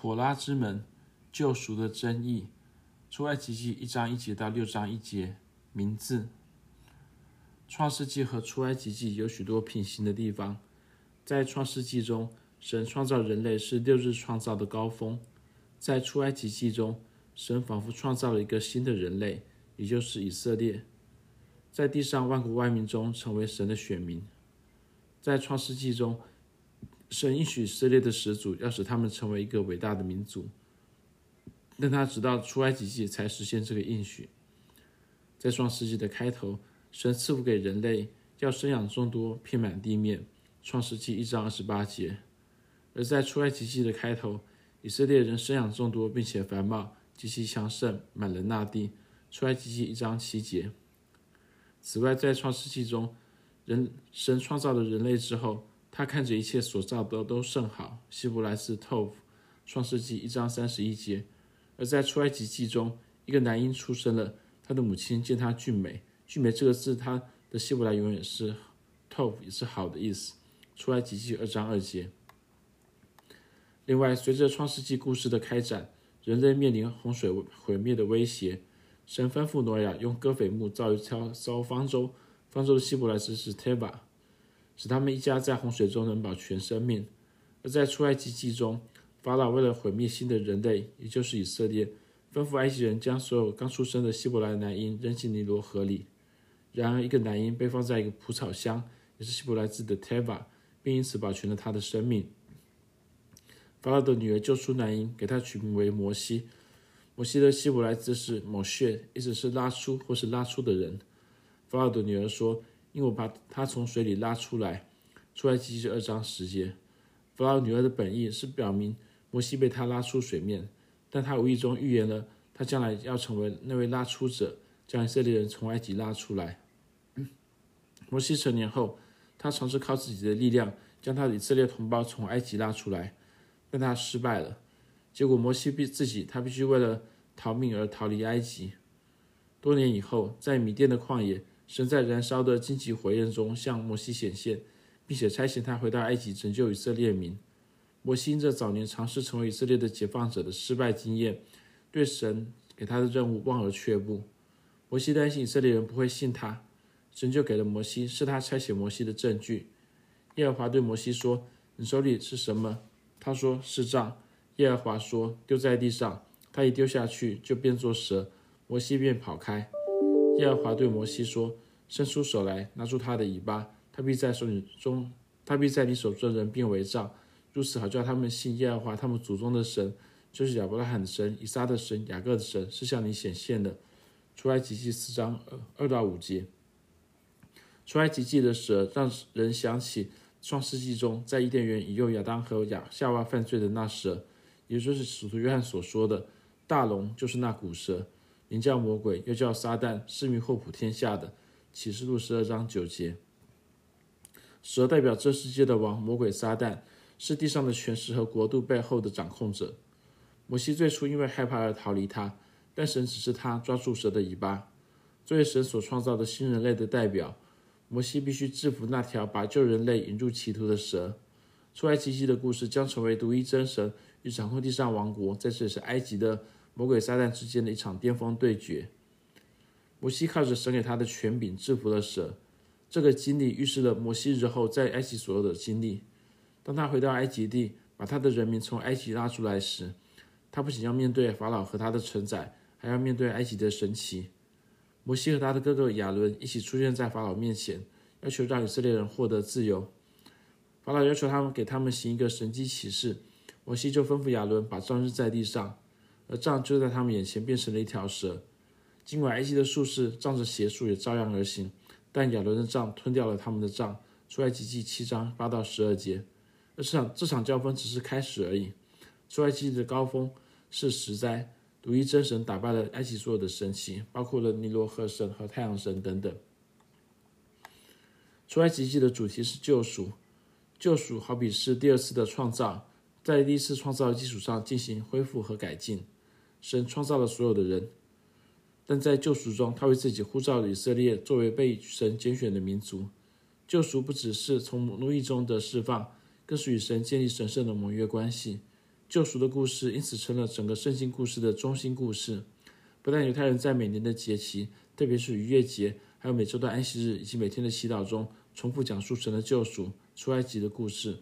妥拉之门，救赎的真义。出埃及记一章一节到六章一节，名字。创世纪和出埃及记有许多平行的地方。在创世纪中，神创造人类是六日创造的高峰；在出埃及记中，神仿佛创造了一个新的人类，也就是以色列，在地上万国万民中成为神的选民。在创世纪中，神应许以色列的始祖要使他们成为一个伟大的民族，但他直到出埃及记才实现这个应许。在创世纪的开头，神赐福给人类，要生养众多，遍满地面。创世纪一章二十八节，而在出埃及记的开头，以色列人生养众多，并且繁茂，极其强盛，满了那地。出埃及记一章七节。此外，在创世纪中，人神创造了人类之后，他看着一切所造的都甚好。希伯来字 tov，创世纪一章三十一节。而在出埃及记中，一个男婴出生了，他的母亲见他俊美。俊美这个字，他的希伯来永远是 tov，也是好的意思。出埃及记二章二节。另外，随着创世纪故事的开展，人类面临洪水毁灭的威胁。神吩咐挪亚用戈斐木造一条方舟，方舟的希伯来字是 teva，使他们一家在洪水中能保全生命。而在出埃及记中，法老为了毁灭新的人类，也就是以色列，吩咐埃及人将所有刚出生的希伯来男婴扔进尼罗河里。然而，一个男婴被放在一个蒲草箱，也是希伯来字的 teva，并因此保全了他的生命。法老的女儿救出男婴，给他取名为摩西。摩西的希伯来字是 Moshe，意思是拉出或是拉出的人。法老的女儿说：“因为我把他从水里拉出来。”出埃及记二章十节。法老女儿的本意是表明摩西被他拉出水面，但他无意中预言了他将来要成为那位拉出者，将以色列人从埃及拉出来。摩西成年后，他尝试靠自己的力量将他的以色列同胞从埃及拉出来，但他失败了。结果，摩西必自己，他必须为了逃命而逃离埃及。多年以后，在米甸的旷野，神在燃烧的荆棘火焰中向摩西显现，并且差遣他回到埃及拯救以色列民。摩西因着早年尝试成为以色列的解放者的失败经验，对神给他的任务望而却步。摩西担心以色列人不会信他。神就给了摩西，是他差遣摩西的证据。耶和华对摩西说：“你手里是什么？”他说：“是杖。”耶和华说：“丢在地上。”他一丢下去，就变作蛇，摩西便跑开。耶和华对摩西说：“伸出手来，拿住他的尾巴，他必在手里中，他必在你手中人变为杖，如此好叫他们信耶和华他们祖宗的神，就是亚伯拉罕的神、以撒的神、雅各的神，是向你显现的。”出埃及记四章二到五节。出埃及记的蛇让人想起创世纪中在伊甸园引诱亚当和亚夏娃犯罪的那蛇，也就是使徒约翰所说的大龙，就是那古蛇，名叫魔鬼，又叫撒旦，是迷惑普天下的。启示录十二章九节。蛇代表这世界的王，魔鬼撒旦是地上的权势和国度背后的掌控者。摩西最初因为害怕而逃离他，但神指示他抓住蛇的尾巴，作为神所创造的新人类的代表。摩西必须制服那条把旧人类引入歧途的蛇。出埃及记的故事将成为独一真神与掌控地上王国，在这里是埃及的魔鬼撒旦之间的一场巅峰对决。摩西靠着神给他的权柄制服了蛇。这个经历预示了摩西日后在埃及所有的经历。当他回到埃及地，把他的人民从埃及拉出来时，他不仅要面对法老和他的臣宰，还要面对埃及的神奇。摩西和他的哥哥亚伦一起出现在法老面前，要求让以色列人获得自由。法老要求他们给他们行一个神迹奇事，摩西就吩咐亚伦把杖扔在地上，而杖就在他们眼前变成了一条蛇。尽管埃及的术士仗着邪术也照样而行，但亚伦的杖吞掉了他们的杖。出埃及记七章八到十二节。而这场这场交锋只是开始而已，出埃及记的高峰是十灾。独一真神打败了埃及所有的神祇，包括了尼罗河神和太阳神等等。出埃及记的主题是救赎，救赎好比是第二次的创造，在第一次创造的基础上进行恢复和改进。神创造了所有的人，但在救赎中，他为自己呼召以色列作为被神拣选的民族。救赎不只是从奴役中的释放，更是与神建立神圣的盟约关系。救赎的故事因此成了整个圣经故事的中心故事。不但犹太人在每年的节期，特别是逾越节，还有每周的安息日以及每天的祈祷中，重复讲述神的救赎、出埃及的故事。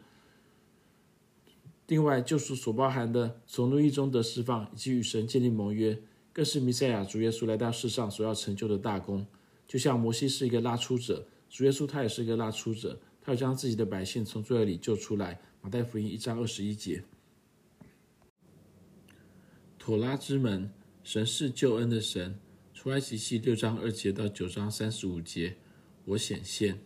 另外，救赎所包含的从奴役中得释放，以及与神建立盟约，更是弥赛亚主耶稣来到世上所要成就的大功。就像摩西是一个拉出者，主耶稣他也是一个拉出者，他要将自己的百姓从罪恶里救出来。马太福音一章二十一节。妥拉之门，神是救恩的神。出埃及记六章二节到九章三十五节，我显现。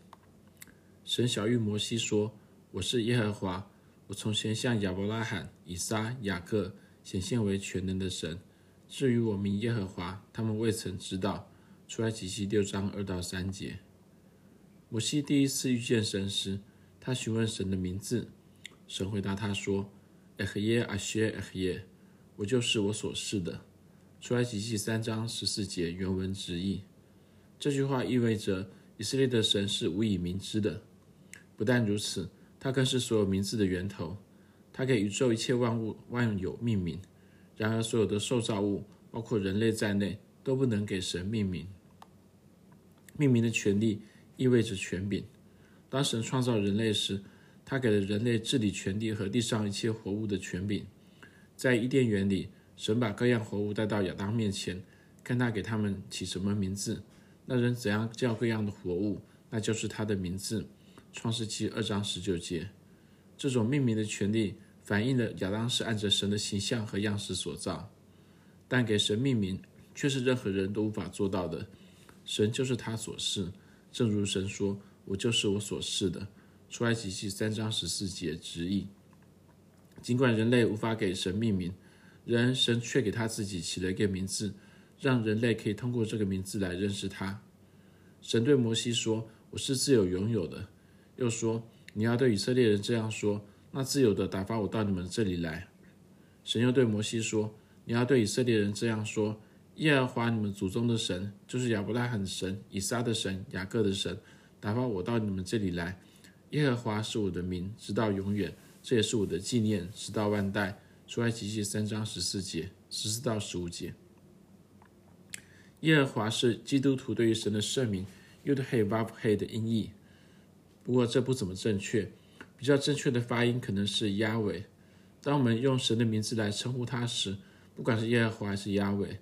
神晓諭摩西说：“我是耶和华，我从前向亚伯拉罕、以撒、雅各显现为全能的神。至于我名耶和华，他们未曾知道。”出埃及记六章二到三节。摩西第一次遇见神时，他询问神的名字，神回答他说：“埃赫耶阿谢埃赫耶，我就是我所是的。”出埃及记三章十四节原文直译，这句话意味着以色列的神是无以名之的。不但如此，它更是所有名字的源头。它给宇宙一切万物万有命名，然而所有的受造物，包括人类在内，都不能给神命名。命名的权利意味着权柄。当神创造人类时，他给了人类治理全地和地上一切活物的权柄。在伊甸园里。神把各样活物带到亚当面前，看他给他们起什么名字。那人怎样叫各样的活物，那就是他的名字。创世记二章十九节。这种命名的权利反映了亚当是按着神的形象和样式所造，但给神命名却是任何人都无法做到的。神就是他所是，正如神说：“我就是我所是的。”出埃及记三章十四节直译。尽管人类无法给神命名。然而，神却给他自己起了一个名字，让人类可以通过这个名字来认识他。神对摩西说：“我是自有拥有的。”又说：“你要对以色列人这样说，那自由的打发我到你们这里来。”神又对摩西说：“你要对以色列人这样说：耶和华你们祖宗的神，就是亚伯拉罕的神、以撒的神、雅各的神，打发我到你们这里来。耶和华是我的名，直到永远；这也是我的纪念，直到万代。”出埃及记三章十四节，十四到十五节。耶和华是基督徒对于神的圣名 Yud-Heh-Vav-Heh 的音译，不过这不怎么正确。比较正确的发音可能是亚伟。当我们用神的名字来称呼他时，不管是耶和华还是亚伟，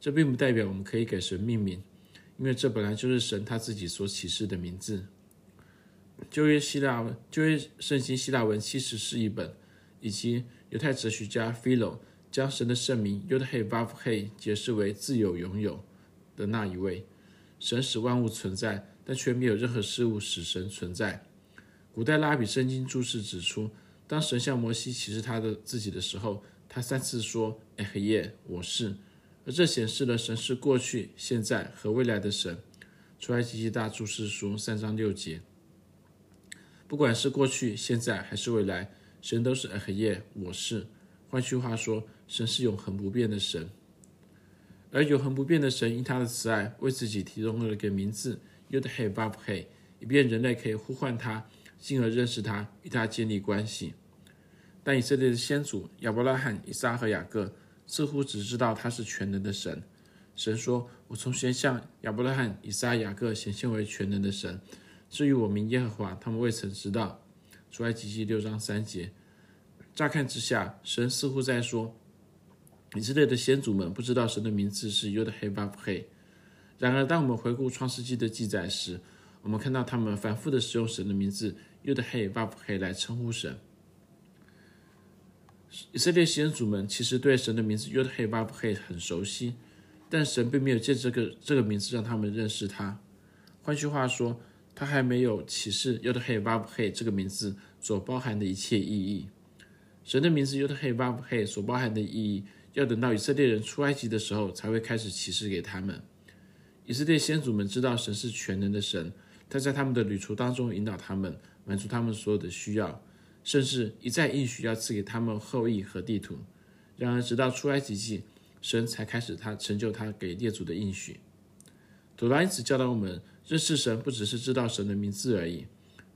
这并不代表我们可以给神命名，因为这本来就是神他自己所启示的名字。旧约希腊文，旧约圣经希腊文七十士译本，以及犹太哲学家 Philo 将神的圣名 Yod-Heh-Vav-Heh 解释为自有永有的那一位。神使万物存在，但却没有任何事物使神存在。古代拉比圣经注释指出，当神向摩西启示他的自己的时候，他三次说“哎嘿耶，我是”，而这显示了神是过去、现在和未来的神。出埃及记大注释书三章六节。不管是过去、现在还是未来。神都是哎嘿耶，我是。换句话说，神是永恒不变的神。而永恒不变的神因他的慈爱，为自己提供了一个名字 Yod-Heh-Vav-Heh，以便人类可以呼唤他，进而认识他，与他建立关系。但以色列的先祖亚伯拉罕、以撒和雅各似乎只知道他是全能的神。神说：“我从前向亚伯拉罕、以撒、雅各显现为全能的神。至于我名耶和华，他们未曾知道。”出埃及记六章三节，乍看之下，神似乎在说，以色列的先祖们不知道神的名字是 Yod-Heh-Vav-Heh。然而，当我们回顾创世纪的记载时，我们看到他们反复的使用神的名字 Yod-Heh-Vav-Heh 来称呼神。以色列先祖们其实对神的名字 Yod-Heh-Vav-Heh 很熟悉，但神并没有借这个这个名字让他们认识他。换句话说，他还没有启示 Yod-Heh-Vav-Heh 这个名字所包含的一切意义。神的名字 Yod-Heh-Vav-Heh 所包含的意义，要等到以色列人出埃及的时候才会开始启示给他们。以色列先祖们知道神是全能的神，他在他们的旅途当中引导他们，满足他们所有的需要，甚至一再应许要赐给他们后裔和地图。然而，直到出埃及记，神才开始他成就他给列祖的应许。妥拉因此教导我们。认识神不只是知道神的名字而已。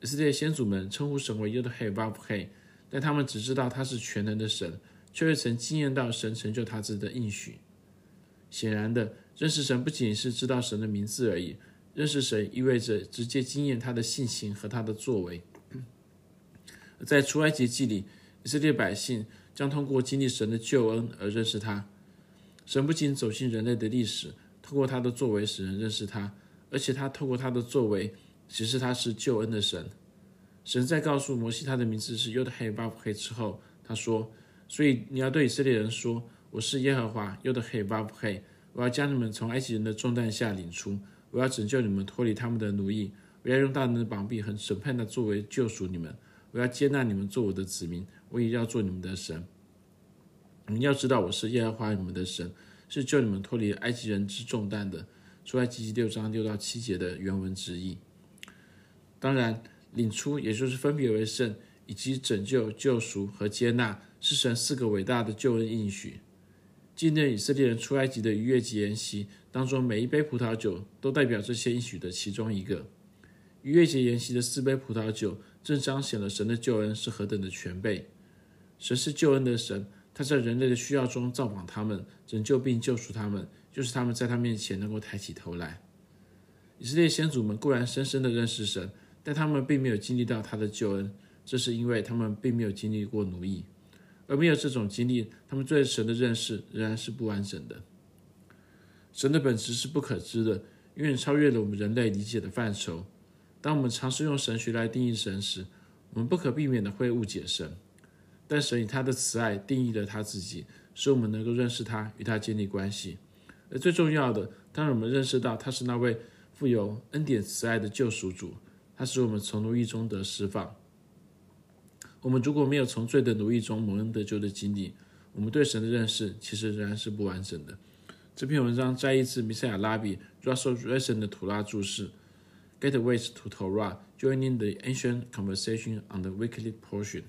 以色列先祖们称呼神为 Yod-Heh-Vav-Heh，但他们只知道他是全能的神，却未曾经验到神成就他自己的应许。显然的，认识神不仅是知道神的名字而已，认识神意味着直接经验他的性情和他的作为。在出埃及记里，以色列百姓将通过经历神的救恩而认识他。神不仅走进人类的历史，透过他的作为使人认识他，而且他透过他的作为显示他是救恩的神。神在告诉摩西他的名字是 Yod-Heh-Vav-Heh 之后，他说：“所以你要对以色列人说，我是耶和华 Yod-Heh-Vav-Heh，我要将你们从埃及人的重担下领出，我要拯救你们脱离他们的奴役，我要用大能的膀臂和审判的作为救赎你们。”我要接纳你们做我的子民，我也要做你们的神。你们要知道，我是耶和华你们的神，是救你们脱离埃及人之重担的。出埃及记六章六到七节的原文直译。当然，领出也就是分别为圣，以及拯救、救赎和接纳，是神四个伟大的救恩应许。纪念以色列人出埃及的逾越节筵席当中，每一杯葡萄酒都代表这些应许的其中一个。逾越节筵席的四杯葡萄酒。正彰显了神的救恩是何等的全备。神是救恩的神，他在人类的需要中造访他们，拯救并救赎他们，就是他们在他面前能够抬起头来。以色列先祖们固然深深的认识神，但他们并没有经历到他的救恩，这是因为他们并没有经历过奴役，而没有这种经历，他们对神的认识仍然是不完整的。神的本质是不可知的，远远超越了我们人类理解的范畴。当我们尝试用神学来定义神时，我们不可避免的会误解神。但神以他的慈爱定义了他自己，使我们能够认识他，与他建立关系。而最重要的，当我们认识到他是那位富有恩典慈爱的救赎主，他使我们从奴役中得释放。我们如果没有从罪的奴役中蒙恩得救的经历，我们对神的认识其实仍然是不完整的。这篇文章摘自弥赛亚拉比 Russell Rayson 的图拉注释。Gateways to Torah, joining the ancient conversation on the weekly portion.